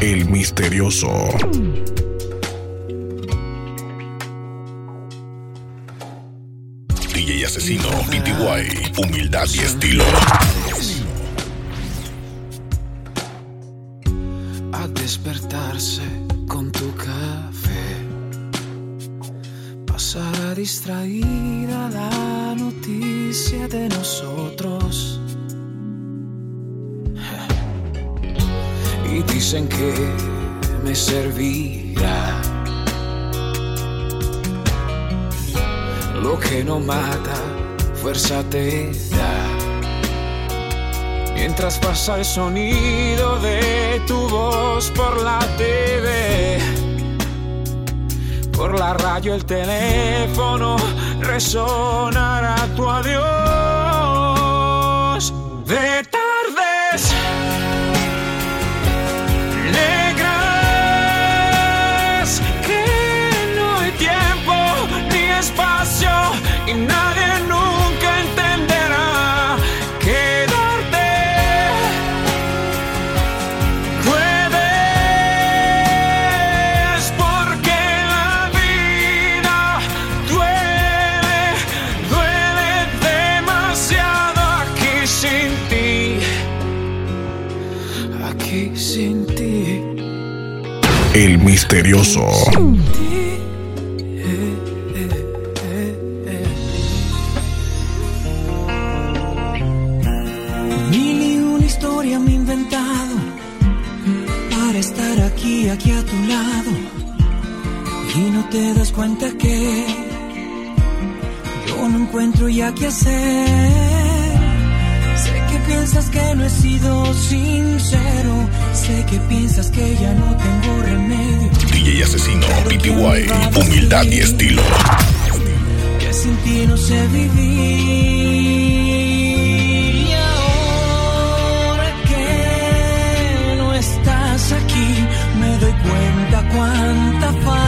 El misterioso. DJ asesino, PTY, humildad y estilo. Sonido de tu voz por la TV, por la radio el teléfono resonará tu adiós. De misterioso. Mil una historia me he inventado para estar aquí, aquí a tu lado. Y no te das cuenta que yo no encuentro ya qué hacer. Piensas que no he sido sincero. Sé que piensas que ya no tengo remedio. DJ asesino, PTY, humildad y estilo. que sin ti no sé vivir. Y ahora que no estás aquí, me doy cuenta cuánta falta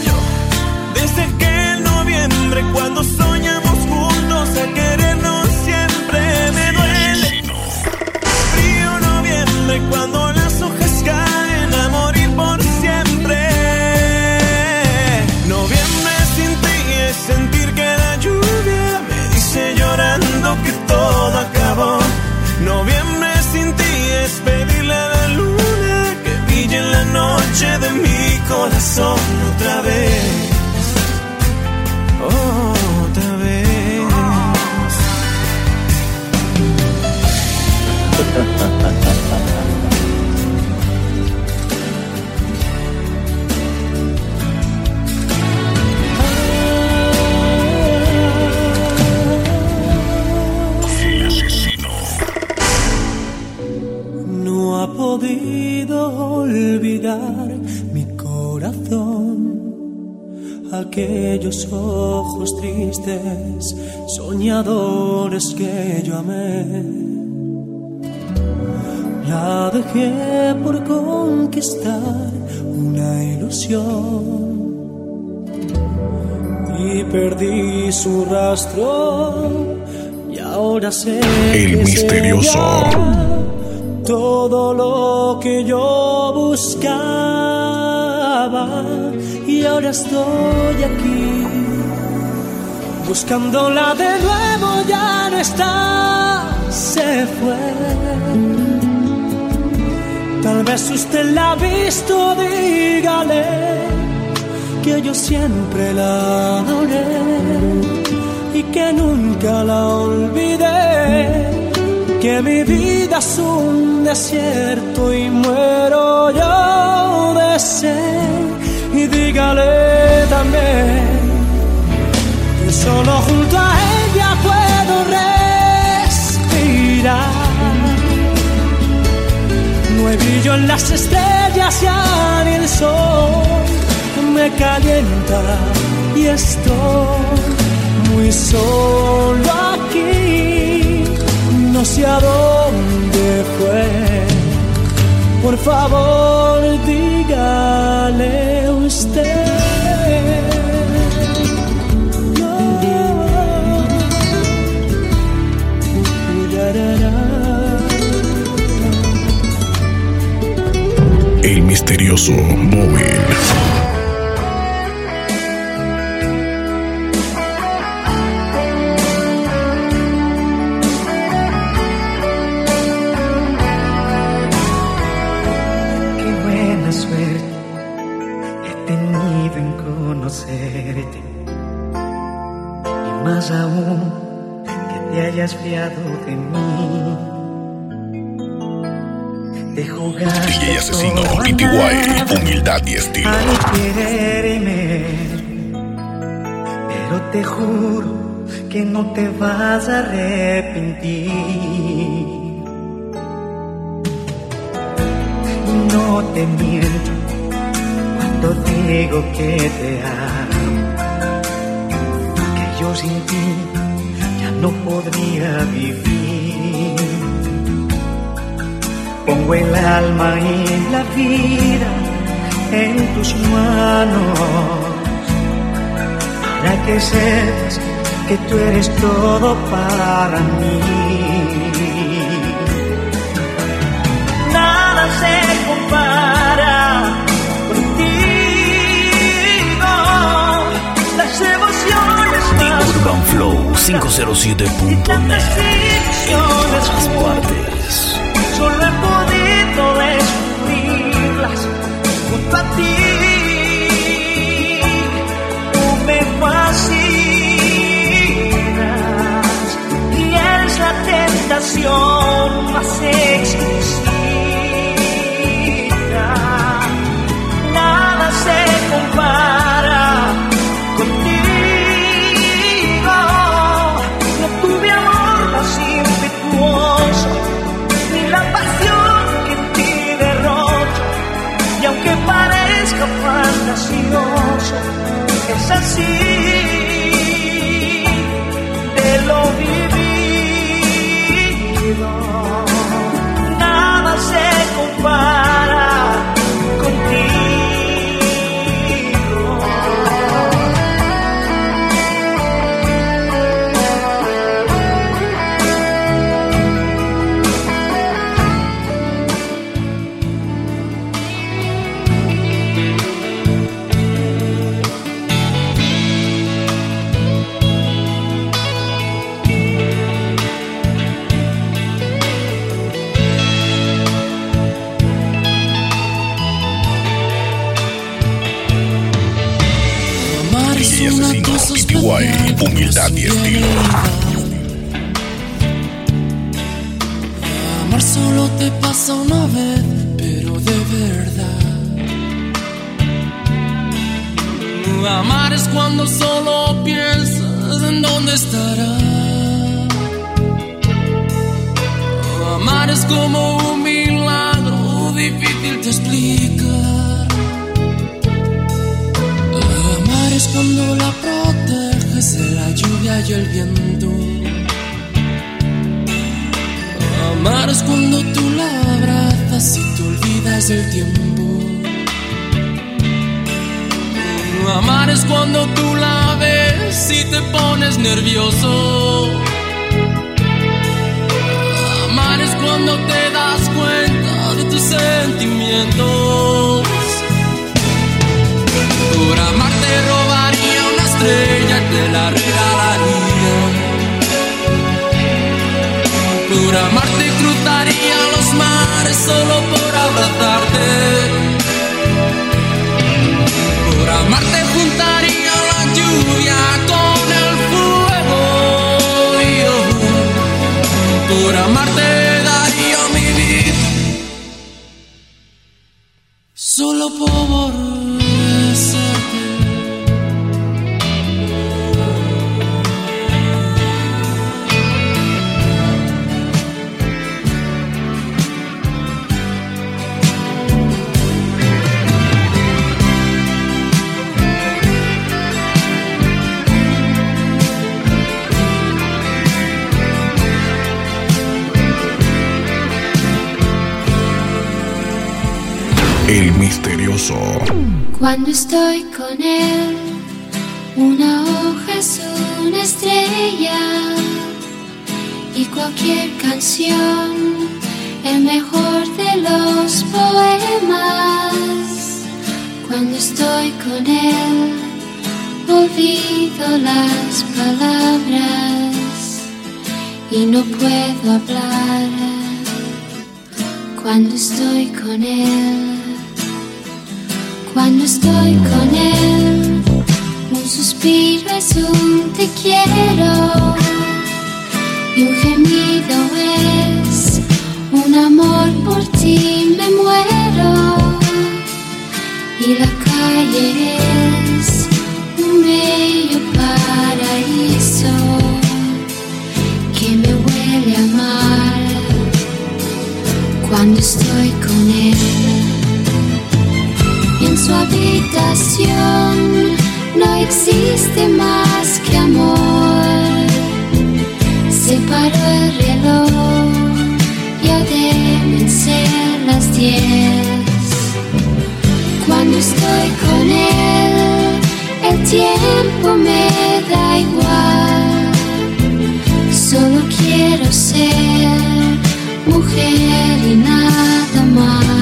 cuando soñamos juntos a querernos siempre. Me duele frío noviembre cuando las hojas caen a morir por siempre. Noviembre sin ti es sentir que la lluvia me dice llorando que todo acabó. Noviembre sin ti es pedirle a la luna que brille en la noche de mi corazón otra vez. Aquellos ojos tristes, soñadores que yo amé. La dejé por conquistar una ilusión y perdí su rastro y ahora sé El que misterioso. todo lo que yo buscaba y ahora estoy aquí buscándola de nuevo ya no está se fue tal vez usted la ha visto dígale que yo siempre la adoré y que nunca la olvidé que mi vida es un desierto y muero yo de sed. Dígale también que solo junto a ella puedo respirar. No hay brillo en las estrellas ya ni el sol me calienta y estoy muy solo aquí. No sé a dónde fue. Por favor, dígale. El misterioso móvil. Asesino PTY, humildad y estilo. quererme. Pero te juro que no te vas a arrepentir. No te miento cuando digo que te amo. Que yo sin ti ya no podría vivir. Pongo el alma y la vida en tus manos para que sepas que tú eres todo para mí. Nada se compara contigo. Las emociones más UrbanFlow507.net. tantas En todas partes. Solo más exquisita. Nada se compara Amar es cuando solo piensas en dónde estará. Amar es como un milagro difícil de explicar. Amar es cuando la proteges de la lluvia y el viento. Amar es cuando tú la abrazas y te olvidas del tiempo. Amar es cuando tú la ves y te pones nervioso. Amar es cuando te das cuenta de tus sentimientos. Por amar te robaría una estrella y te la regalaría. Por amarte cruzaría los mares solo por Cuando estoy con él, una hoja es una estrella y cualquier canción el mejor de los poemas. Cuando estoy con él, olvido las palabras y no puedo hablar cuando estoy con él. Cuando estoy con él, un suspiro es un te quiero. Y un gemido es un amor por ti me muero. Y la calle es un bello paraíso que me huele a mar. Cuando estoy con él. Su habitación no existe más que amor. Se paró el reloj, ya deben ser las diez. Cuando estoy con él, el tiempo me da igual. Solo quiero ser mujer y nada más.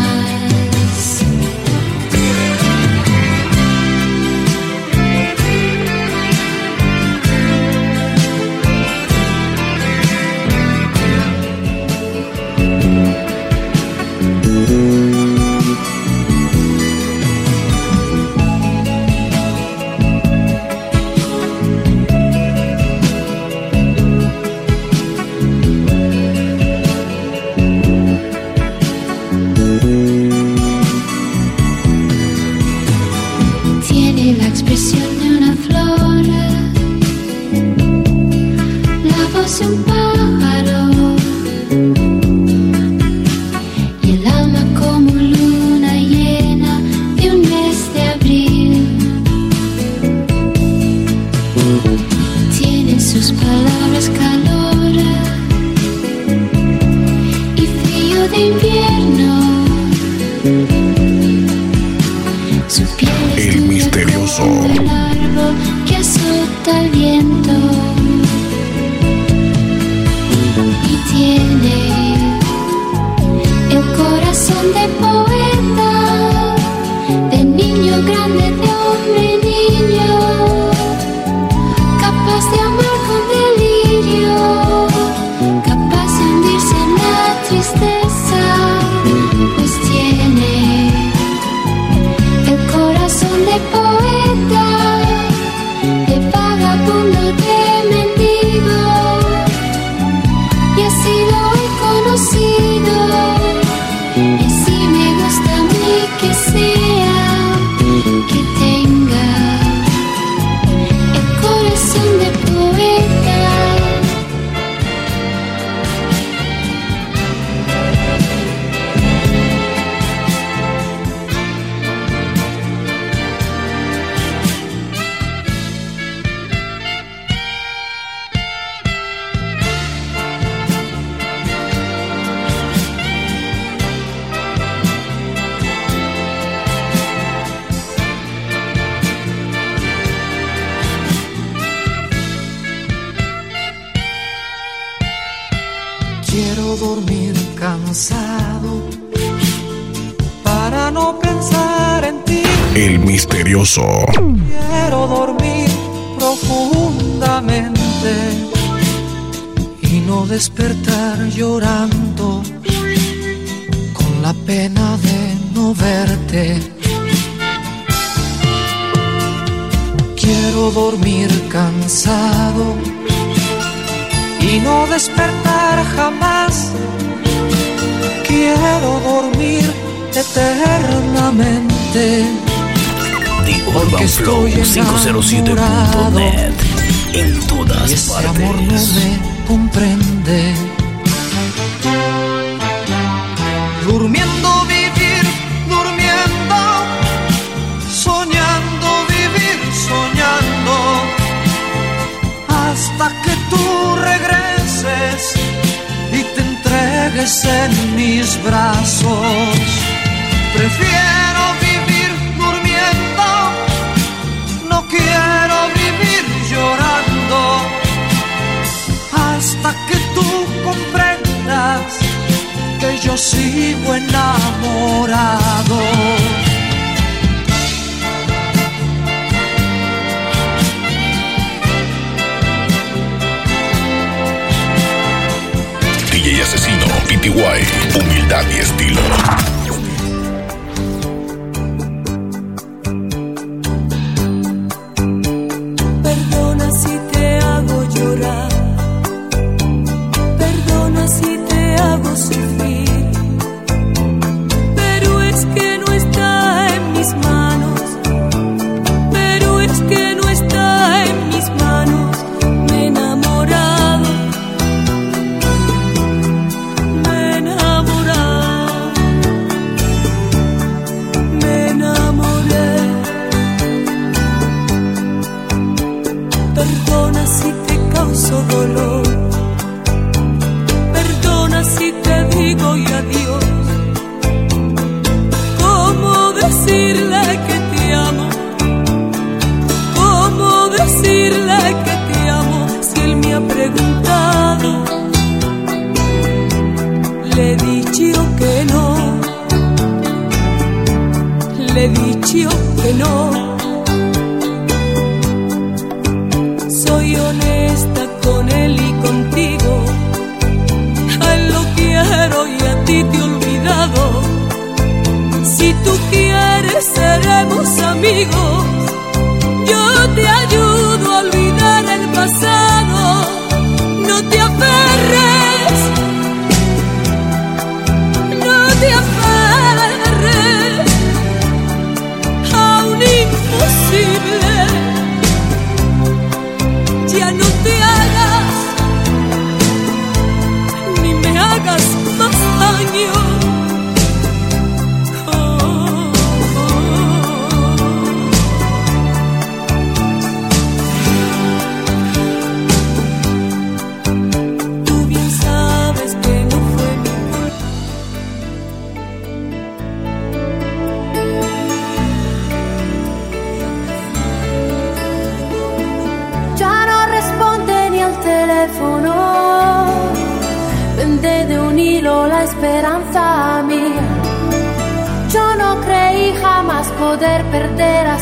Quiero dormir profundamente y no despertar llorando SoundCloud507.net en todas y ese partes. Amor no me comprende. Durmiendo vivir, durmiendo, soñando vivir, soñando, hasta que tú regreses y te entregues en mis brazos. Prefiero yo sigo enamorado. DJ Asesino, PTY, humildad y estilo. Perdona si te hago llorar, perdona si te hago sufrir,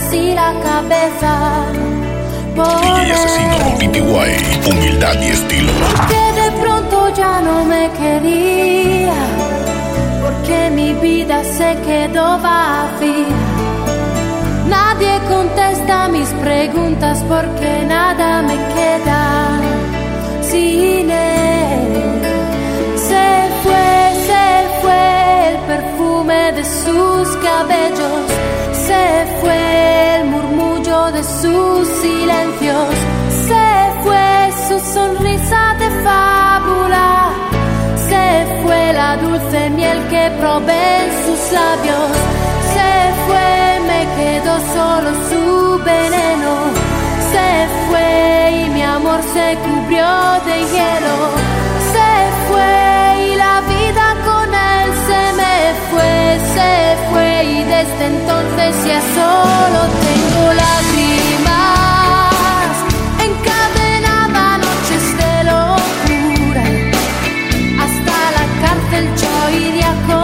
así la cabeza. DJ Asesino, humildad y estilo. que de pronto ya no me quería, porque mi vida se quedó vacía. Nadie contesta mis preguntas porque nada me queda sin él. Se fue, se fue el perfume de sus cabellos, se fue de sus silencios, se fue su sonrisa de fábula, se fue la dulce miel que probé en sus labios, se fue, me quedó solo su veneno, se fue y mi amor se cubrió de hielo, se fue y la vida con él se me fue, se fue y desde entonces ya solo tengo lágrimas cárcel yo iría con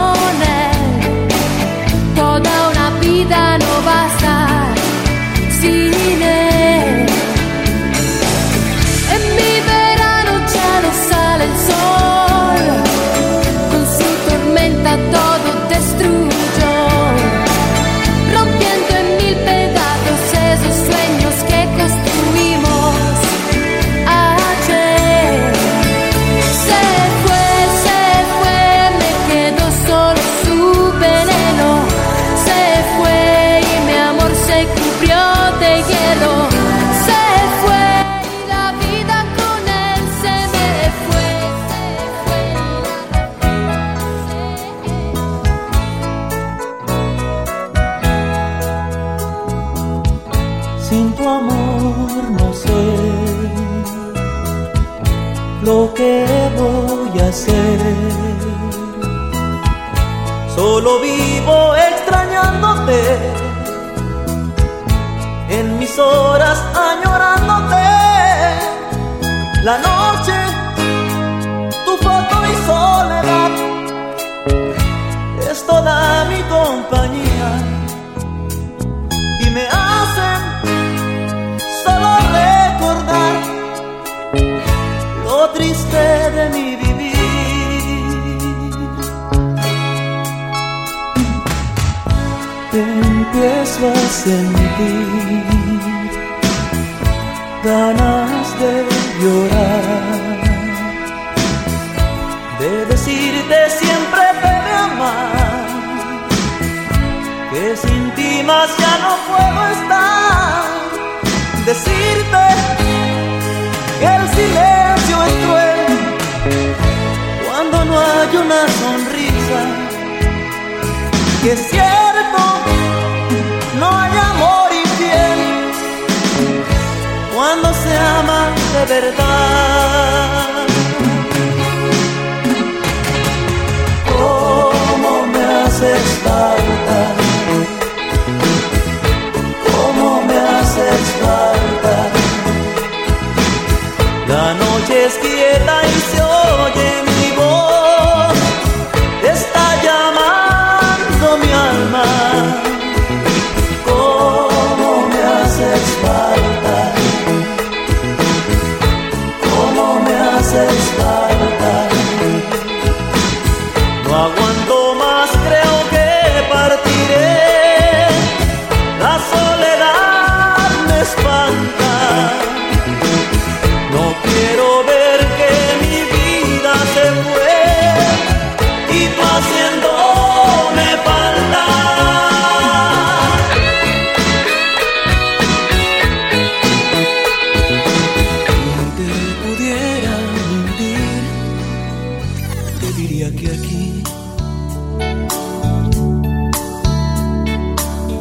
diría que aquí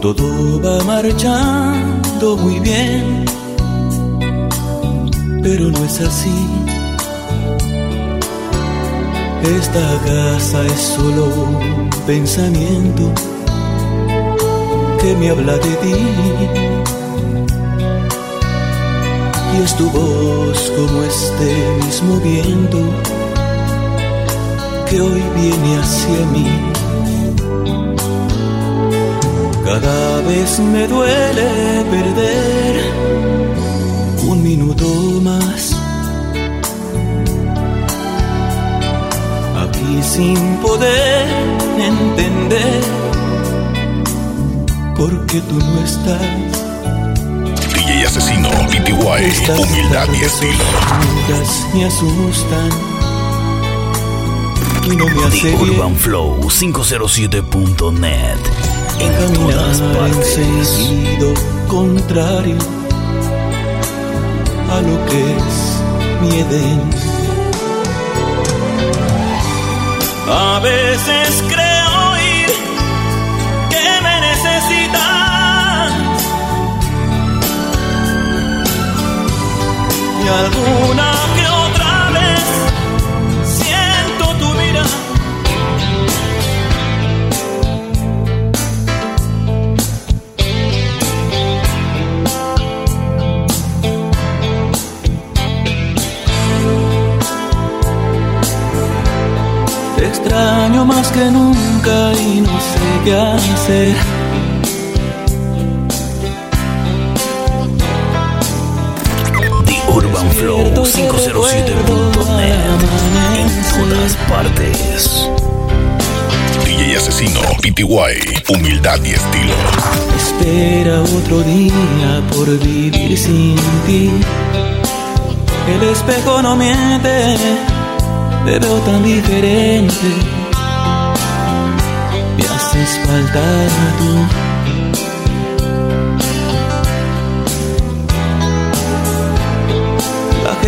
todo va marchando muy bien, pero no es así. Esta casa es solo un pensamiento que me habla de ti y es tu voz como este mismo viento que hoy viene hacia mí. Cada vez me duele perder un minuto más. Aquí sin poder entender por qué tú no estás. DJ Asesino, PTY, humildad y estilo. Me asustan y no me hace The bien Urban Flow 507.net. En todas en partes. sentido contrario a lo que es mi Edén. A veces creo oír que me necesitas y alguna tu extraño más que nunca y no sé qué hacer. The Urban Flow 507.net. En todas partes. DJ Asesino, PTY, humildad y estilo. Espera otro día por vivir sin ti. El espejo no miente, te veo tan diferente. Me haces falta tú.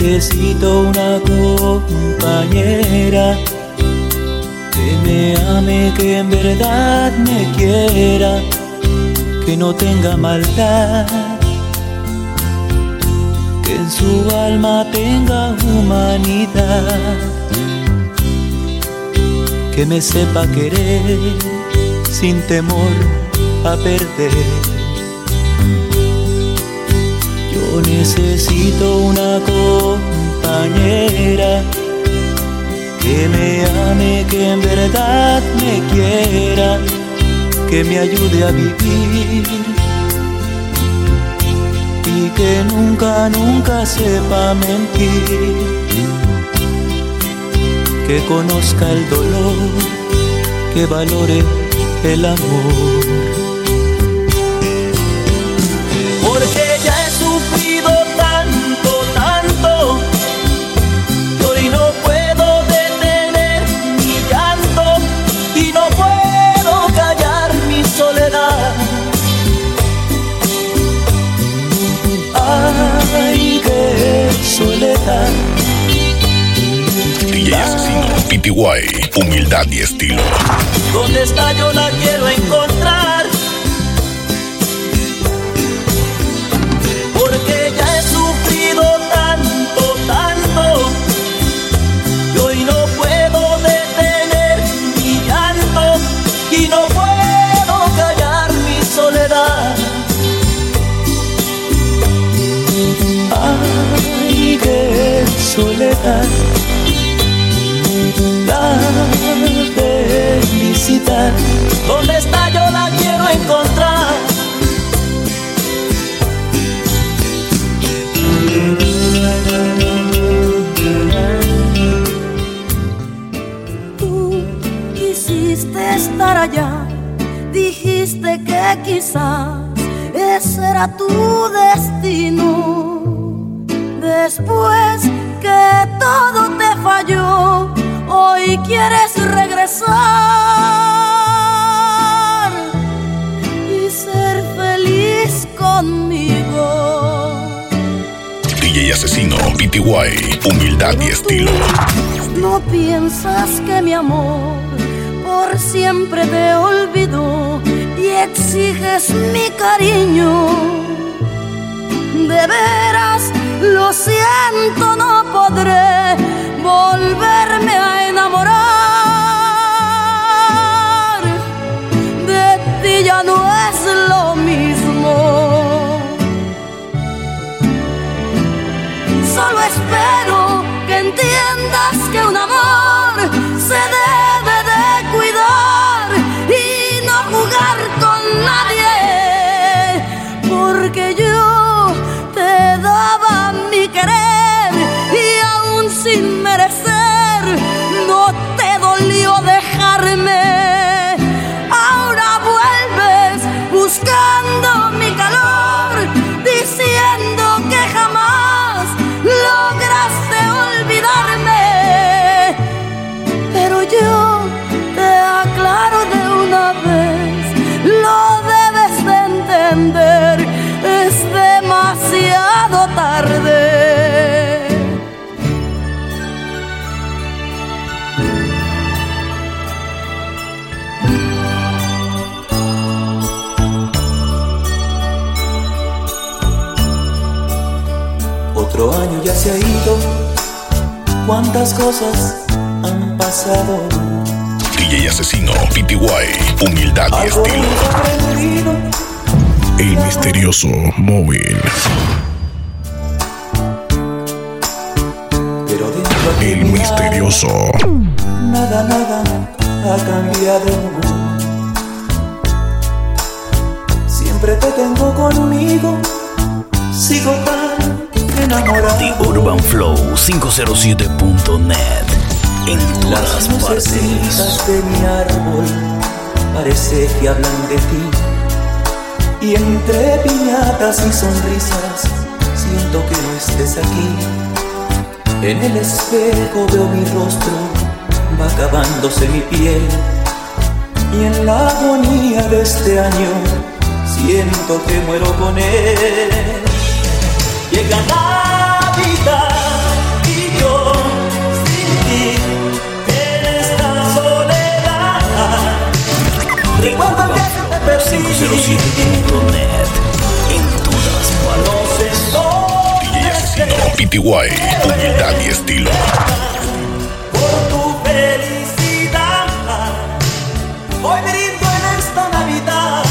Necesito una compañera que me ame, que en verdad me quiera, que no tenga maldad, que en su alma tenga humanidad, que me sepa querer sin temor a perder necesito una compañera que me ame, que en verdad me quiera, que me ayude a vivir y que nunca, nunca sepa mentir, que conozca el dolor, que valore el amor PTY, humildad y estilo. ¿Dónde está? Yo la quiero encontrar. Soledad felicidad. ¿Dónde está? Yo la quiero encontrar. Tú quisiste estar allá, dijiste que quizás ese era tu quieres regresar y ser feliz conmigo. DJ Asesino, PTY, humildad y estilo. No piensas que mi amor por siempre te olvidó y exiges mi cariño. De veras, lo siento, no podré volverme a enamorar. De ti ya no tarde. Otro año ya se ha ido, cuántas cosas han pasado. DJ Asesino, PTY, humildad y estilo. El misterioso móvil. El misterioso. Nada, nada ha cambiado. Siempre te tengo conmigo, sigo tan enamorado. The Urban Flow 507.net. En todas Las partes. de mi árbol parece que hablan de ti. Y entre piñatas y sonrisas siento que no estés aquí. En el espejo veo mi rostro, va acabándose mi piel. Y en la agonía de este año siento que muero con él. Llega Navidad y yo sin ti en esta soledad. Recuerda que te perdí. PTY, humildad y estilo. Por tu felicidad, hoy brindo en esta Navidad.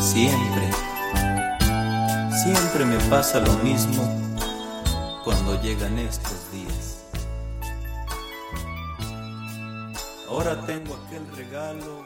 Siempre, siempre me pasa lo mismo cuando llegan estos días. Ahora tengo aquel regalo